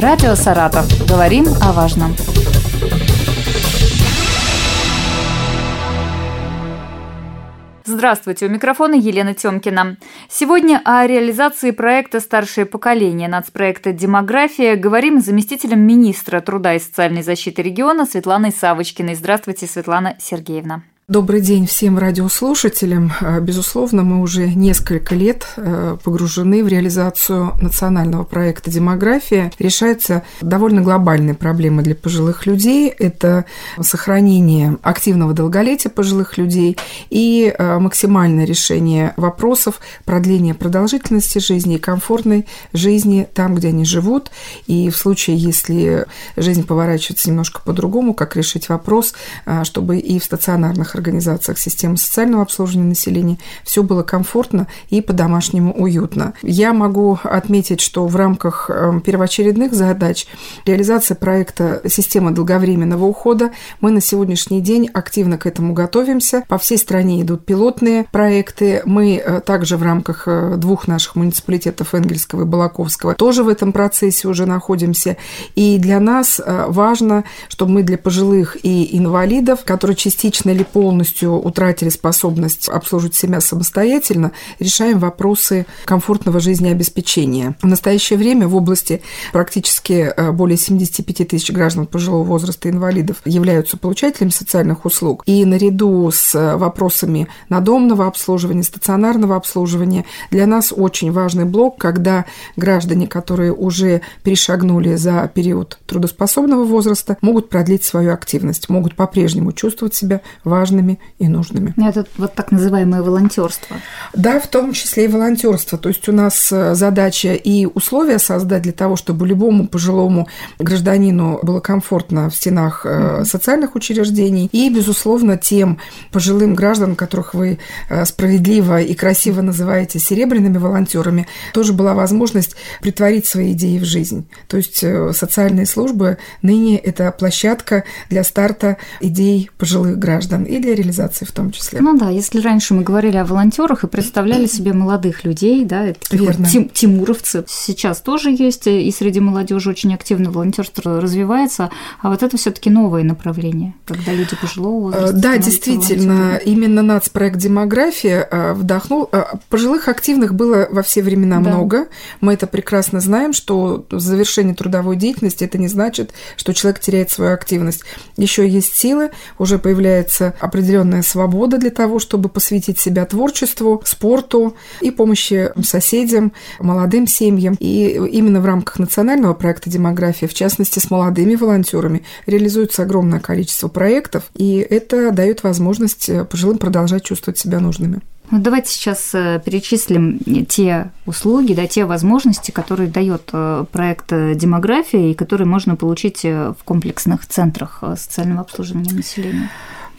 Радио «Саратов». Говорим о важном. Здравствуйте, у микрофона Елена Тёмкина. Сегодня о реализации проекта «Старшее поколение» нацпроекта «Демография» говорим с заместителем министра труда и социальной защиты региона Светланой Савочкиной. Здравствуйте, Светлана Сергеевна. Добрый день всем радиослушателям. Э, безусловно, мы уже несколько лет э, погружены в реализацию национального проекта «Демография». Решаются довольно глобальные проблемы для пожилых людей. Это сохранение активного долголетия пожилых людей и э, максимальное решение вопросов продления продолжительности жизни и комфортной жизни там, где они живут. И в случае, если жизнь поворачивается немножко по-другому, как решить вопрос, чтобы и в стационарных организациях системы социального обслуживания населения все было комфортно и по-домашнему уютно. Я могу отметить, что в рамках эм, первоочередных задач реализации проекта «Система долговременного ухода» мы на сегодняшний день активно к этому готовимся. По всей стране идут пилотные проекты. Мы э, также в рамках э, двух наших муниципалитетов Энгельского и Балаковского тоже в этом процессе уже находимся. И для нас э, важно, чтобы мы для пожилых и инвалидов, которые частично или полностью полностью утратили способность обслуживать себя самостоятельно, решаем вопросы комфортного жизнеобеспечения. В настоящее время в области практически э, более 75 тысяч граждан пожилого возраста инвалидов являются получателями социальных услуг. И наряду с вопросами надомного обслуживания, стационарного обслуживания для нас очень важный блок, когда граждане, которые уже перешагнули за период трудоспособного возраста, могут продлить свою активность, могут по-прежнему чувствовать себя важными важными и нужными. Это вот так называемое волонтерство. Да, в том числе и волонтерство. То есть у нас э, задача и условия создать для того, чтобы любому пожилому гражданину было комфортно в стенах mm-hmm. социальных учреждений и, безусловно, тем пожилым гражданам, которых вы э, справедливо и красиво называете серебряными волонтерами, тоже была возможность притворить свои идеи в жизнь. То есть социальные службы ныне это площадка для старта идей пожилых граждан или для реализации в том числе. Ну да, если раньше мы говорили о волонтерах и представляли себе молодых людей, да, Верно. Тим, тимуровцы, сейчас тоже есть, и среди молодежи очень активно волонтерство развивается, а вот это все-таки новое направление, когда люди пожилого возраста. Да, действительно, именно нацпроект демография а, вдохнул. Пожилых активных было во все времена да. много. Мы это прекрасно знаем, что завершение трудовой деятельности это не значит, что человек теряет свою активность. Еще есть силы, уже появляется определенная свобода для того, чтобы посвятить себя творчеству, спорту и помощи соседям, молодым семьям. И именно в рамках национального проекта «Демография», в частности, с молодыми волонтерами, реализуется огромное количество проектов, и это дает возможность пожилым продолжать чувствовать себя нужными. Ну, давайте сейчас э, перечислим те услуги, да, те возможности, которые дает э, проект «Демография» и которые можно получить э, в комплексных центрах социального обслуживания населения.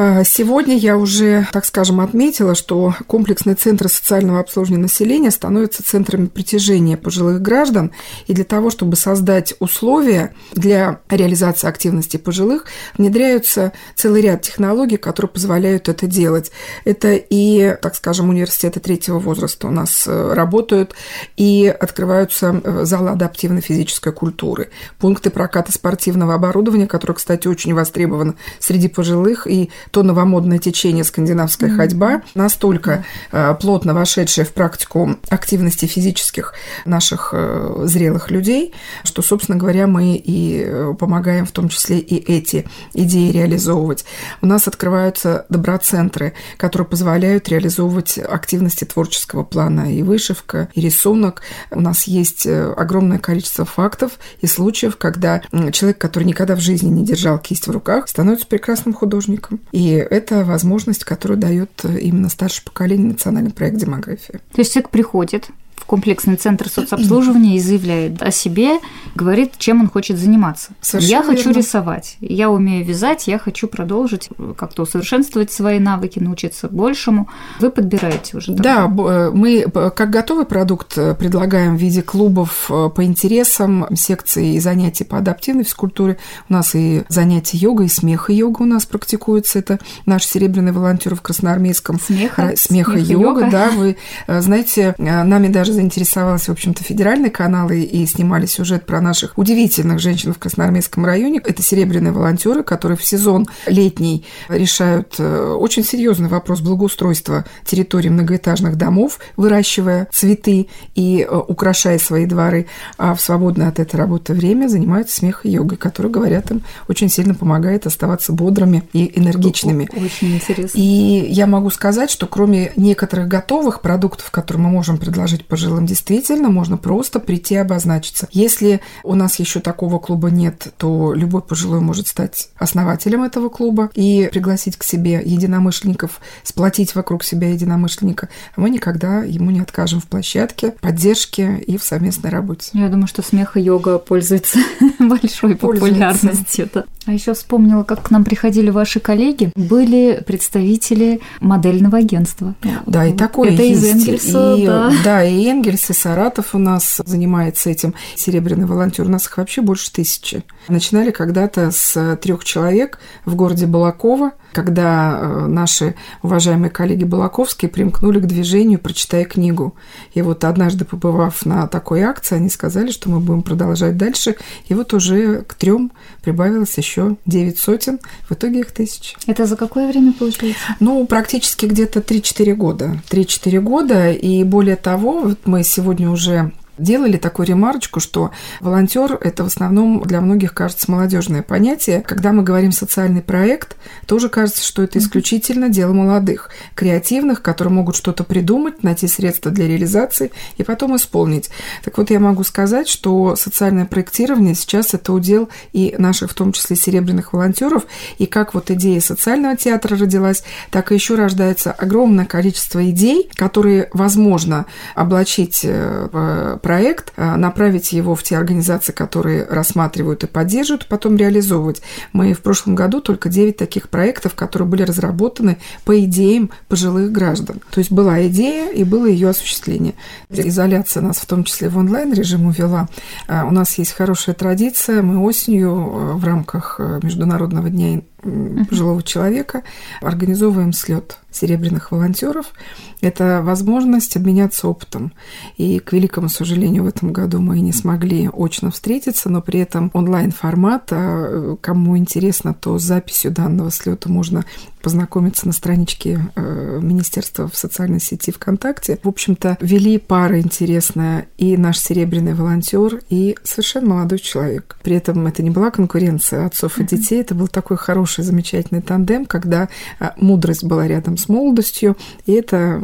А, сегодня я уже, так скажем, отметила, что комплексные центры социального обслуживания населения становятся центрами притяжения пожилых граждан, и для того, чтобы создать условия для реализации активности пожилых, внедряются целый ряд технологий, которые позволяют это делать. Это и, так скажем, университеты третьего возраста у нас э, работают, и открываются э, залы адаптивной физической культуры, пункты проката спортивного оборудования, которое, кстати, очень востребовано среди пожилых и то новомодное течение скандинавская mm-hmm. ходьба, настолько mm-hmm. плотно вошедшее в практику активности физических наших э, зрелых людей, что, собственно говоря, мы и э, помогаем в том числе и эти идеи реализовывать. У нас открываются доброцентры, которые позволяют реализовывать активности творческого плана и вышивка, и рисунок. У нас есть огромное количество фактов и случаев, когда человек, который никогда в жизни не держал кисть в руках, становится прекрасным художником. И это возможность, которую дает именно старшее поколение национальный проект демографии. То есть человек приходит, комплексный центр соцобслуживания и заявляет о себе, говорит, чем он хочет заниматься. Совершенно я хочу верно. рисовать, я умею вязать, я хочу продолжить как-то усовершенствовать свои навыки, научиться большему. Вы подбираете уже. Да, э, мы как готовый продукт э, предлагаем в виде клубов э, по интересам, секций и занятий по адаптивной физкультуре. У нас и занятия йога, и смеха йога у нас практикуется. Это наш серебряный волонтер в Красноармейском. Смеха? Смеха, йога, йога, да. Вы знаете, нами даже заинтересовался, в общем-то, федеральный канал и, снимали сюжет про наших удивительных женщин в Красноармейском районе. Это серебряные волонтеры, которые в сезон летний решают э, очень серьезный вопрос благоустройства территории многоэтажных домов, выращивая цветы и э, украшая свои дворы, а в свободное от этой работы время занимаются смех и йогой, который, говорят им, очень сильно помогает оставаться бодрыми и энергичными. Очень интересно. И я могу сказать, что кроме некоторых готовых продуктов, которые мы можем предложить пожилым, действительно можно просто прийти и обозначиться. Если у нас еще такого клуба нет, то любой пожилой может стать основателем этого клуба и пригласить к себе единомышленников, сплотить вокруг себя единомышленника. Мы никогда ему не откажем в площадке, поддержке и в совместной работе. Я думаю, что смех и йога пользуются большой популярностью. А еще вспомнила, как к нам приходили ваши коллеги, были представители модельного агентства. Да, и такое Это есть. из Энгельса, и, да. Да, и Энгельс, и Саратов у нас занимается этим. Серебряный волонтер. У нас их вообще больше тысячи. Начинали когда-то с трех человек в городе Балакова – когда э, наши уважаемые коллеги Балаковские примкнули к движению «Прочитай книгу». И вот однажды, побывав на такой акции, они сказали, что мы будем продолжать дальше. И вот уже к трем прибавилось еще девять сотен, в итоге их тысяч. Это за какое время получается? Ну, практически где-то 3-4 года. 3-4 года, и более того, вот мы сегодня уже делали такую ремарочку, что волонтер это в основном для многих кажется молодежное понятие. Когда мы говорим социальный проект, тоже кажется, что это исключительно дело молодых, креативных, которые могут что-то придумать, найти средства для реализации и потом исполнить. Так вот, я могу сказать, что социальное проектирование сейчас это удел и наших, в том числе, серебряных волонтеров, и как вот идея социального театра родилась, так и еще рождается огромное количество идей, которые возможно облачить э, в проект, а, направить его в те организации, которые рассматривают и поддерживают, потом реализовывать. Мы в прошлом году только 9 таких проектов, которые были разработаны по идеям пожилых граждан. То есть была идея и было ее осуществление. Изоляция нас в том числе в онлайн-режим увела. А, у нас есть хорошая традиция. Мы осенью а, в рамках Международного дня пожилого человека организовываем слет серебряных волонтеров. Это возможность обменяться опытом. И, к великому сожалению, в этом году мы не смогли очно встретиться, но при этом онлайн-формат, а, кому интересно, то с записью данного слета можно познакомиться на страничке э, Министерства в социальной сети ВКонтакте. В общем-то, вели пара интересная и наш серебряный волонтер, и совершенно молодой человек. При этом это не была конкуренция отцов и детей, это был такой хороший, замечательный тандем, когда э, мудрость была рядом с молодостью, и это,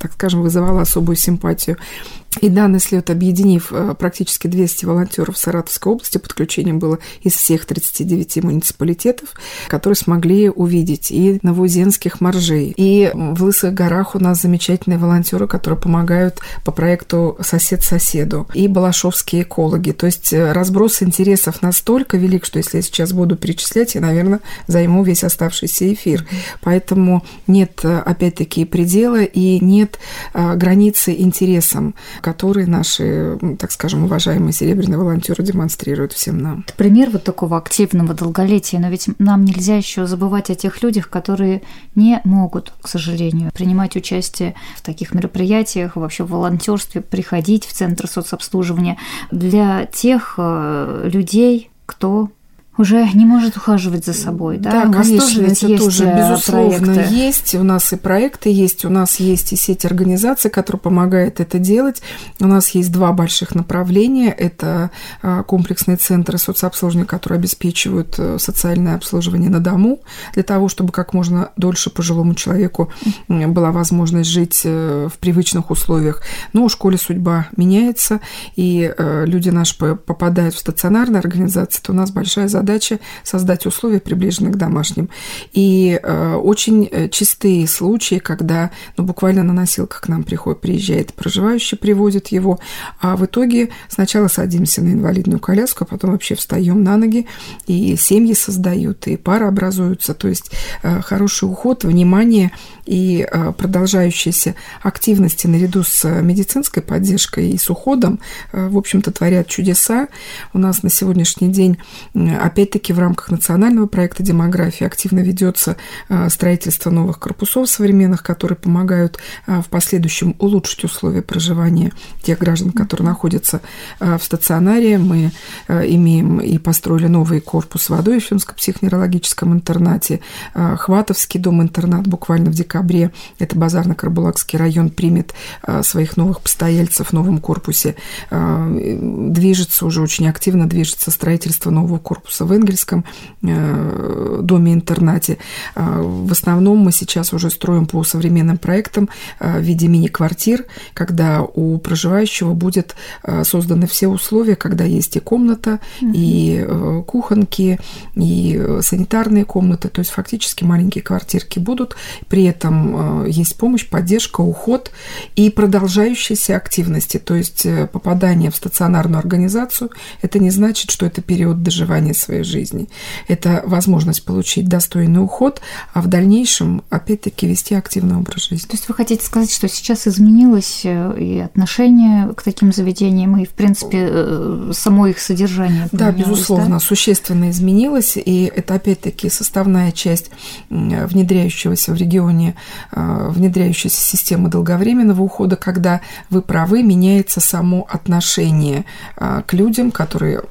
так скажем, вызывало особую симпатию. И данный слет, объединив э, практически 200 волонтеров Саратовской области, подключением было из всех 39 муниципалитетов, которые смогли увидеть и новоузенских моржей. И в Лысых горах у нас замечательные волонтеры, которые помогают по проекту «Сосед соседу», и балашовские экологи. То есть э, разброс интересов настолько велик, что если я сейчас буду перечислять, я, наверное, займу весь оставшийся эфир. Поэтому нет, э, опять-таки, предела и нет границы интересам которые наши, так скажем, уважаемые серебряные волонтеры демонстрируют всем нам. Это пример вот такого активного долголетия, но ведь нам нельзя еще забывать о тех людях, которые не могут, к сожалению, принимать участие в таких мероприятиях, вообще в волонтерстве, приходить в центр соцобслуживания. Для тех э, людей, кто уже не может ухаживать за собой, да? Да, у конечно, тоже ведь это есть тоже, э, безусловно, проекты. есть. У нас и проекты есть, у нас есть и сеть организаций, которые помогают это делать. У нас есть два больших направления. Это а, комплексные центры соцобслуживания, которые обеспечивают э, социальное обслуживание на дому, для того, чтобы как можно дольше пожилому человеку была возможность жить э, в привычных условиях. Но у школе судьба меняется, и люди наши попадают в стационарные организации, то у нас большая задача задача создать условия, приближенные к домашним. И э, очень э, чистые случаи, когда ну, буквально на носилках к нам приходит, приезжает проживающий, приводит его, а в итоге сначала садимся на инвалидную коляску, а потом вообще встаем на ноги, и семьи создают, и пары образуются. То есть э, хороший уход, внимание и э, продолжающиеся активности наряду с медицинской поддержкой и с уходом, э, в общем-то, творят чудеса. У нас на сегодняшний день, Опять-таки в рамках национального проекта демографии активно ведется строительство новых корпусов современных, которые помогают в последующем улучшить условия проживания тех граждан, которые находятся в стационаре. Мы имеем и построили новый корпус в Адоевском психоневрологическом интернате, Хватовский дом-интернат буквально в декабре, это Базарно-Карбулакский район, примет своих новых постояльцев в новом корпусе. Движется уже очень активно, движется строительство нового корпуса в Энгельском доме-интернате. В основном мы сейчас уже строим по современным проектам в виде мини-квартир, когда у проживающего будет созданы все условия, когда есть и комната, и кухонки, и санитарные комнаты, то есть фактически маленькие квартирки будут, при этом есть помощь, поддержка, уход и продолжающиеся активности, то есть попадание в стационарную организацию, это не значит, что это период доживания своей жизни. Это возможность получить достойный уход, а в дальнейшем, опять-таки, вести активный образ жизни. То есть вы хотите сказать, что сейчас изменилось э, и отношение к таким заведениям, и, в принципе, э, само их содержание? Да, безусловно, да? существенно изменилось, и это, опять-таки, составная часть внедряющегося в регионе, э, внедряющейся системы долговременного ухода, когда вы правы, меняется само отношение к людям, которые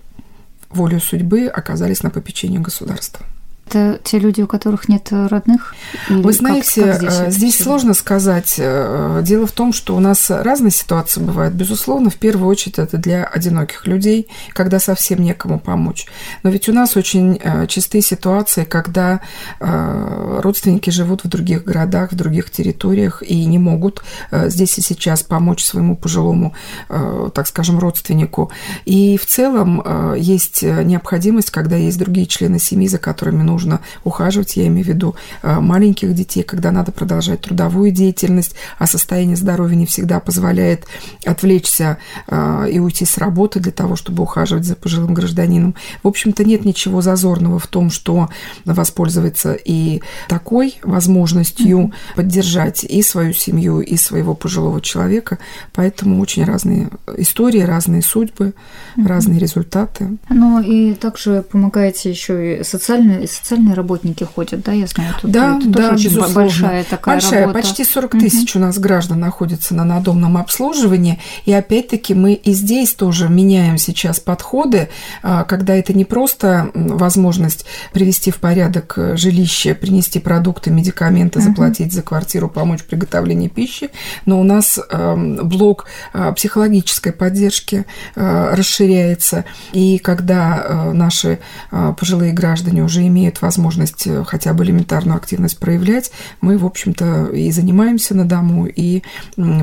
волю судьбы оказались на попечении государства. Это те люди, у которых нет родных? Вы знаете, как, как здесь, э, здесь сложно сказать. Э, дело в том, что у нас разные ситуации бывают. Безусловно, в первую очередь это для одиноких людей, когда совсем некому помочь. Но ведь у нас очень э, частые ситуации, когда родственники живут в других городах, в других территориях и не могут здесь и сейчас помочь своему пожилому, так скажем, родственнику. И в целом есть необходимость, когда есть другие члены семьи, за которыми нужно нужно ухаживать, я имею в виду э, маленьких детей, когда надо продолжать трудовую деятельность, а состояние здоровья не всегда позволяет отвлечься э, и уйти с работы для того, чтобы ухаживать за пожилым гражданином. В общем-то, нет ничего зазорного в том, что воспользоваться и такой возможностью mm-hmm. поддержать и свою семью, и своего пожилого человека. Поэтому очень разные истории, разные судьбы, mm-hmm. разные результаты. Ну и также помогаете еще и социальные социальные работники ходят, да, я знаю, тут да, это да, тоже очень большая такая большая, работа. почти 40 тысяч угу. у нас граждан находится на надомном обслуживании, и опять-таки мы и здесь тоже меняем сейчас подходы, а, когда это не просто возможность привести в порядок э, жилище, принести продукты, медикаменты, угу. заплатить за квартиру, помочь в приготовлении пищи, но у нас эм, блок э, психологической поддержки э, расширяется, и когда наши пожилые граждане уже имеют имеют возможность э, хотя бы элементарную активность проявлять, мы, в общем-то, и занимаемся на дому, и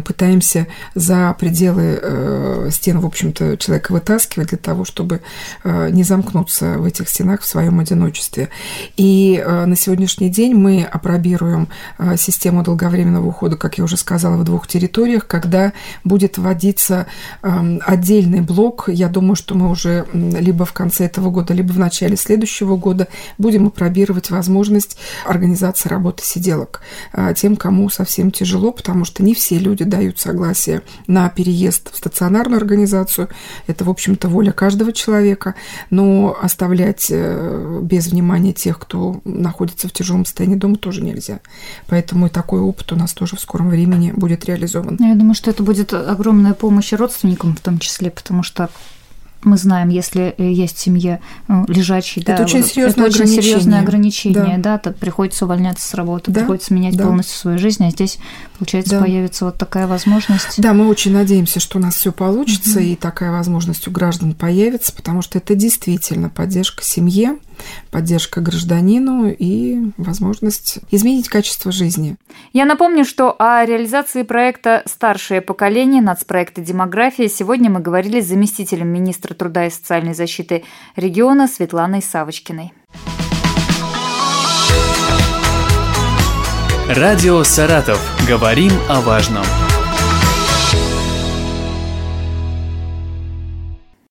пытаемся за пределы э, стен, в общем-то, человека вытаскивать для того, чтобы э, не замкнуться в этих стенах в своем одиночестве. И на сегодняшний день мы опробируем систему долговременного ухода, как я уже сказала, в двух территориях, когда будет вводиться эм, отдельный блок. Я думаю, что мы уже либо в конце этого года, либо в начале следующего года будем будем опробировать возможность организации работы сиделок а, тем, кому совсем тяжело, потому что не все люди дают согласие на переезд в стационарную организацию. Это, в общем-то, воля каждого человека, но оставлять э, без внимания тех, кто находится в тяжелом состоянии дома, тоже нельзя. Поэтому и такой опыт у нас тоже в скором времени будет реализован. Я думаю, что это будет огромная помощь родственникам в том числе, потому что мы знаем, если э, есть в семье ну, лежачий, это да, очень серьезное это ограничение. очень серьезное ограничение, да, да то приходится увольняться с работы, да, приходится менять да. полностью свою жизнь, а здесь, получается, да. появится вот такая возможность. Да, мы очень надеемся, что у нас все получится, угу. и такая возможность у граждан появится, потому что это действительно поддержка семье, поддержка гражданину и возможность изменить качество жизни. Я напомню, что о реализации проекта «Старшее поколение» нацпроекта «Демография» сегодня мы говорили с заместителем министра труда и социальной защиты региона Светланой Савочкиной. Радио «Саратов». Говорим о важном.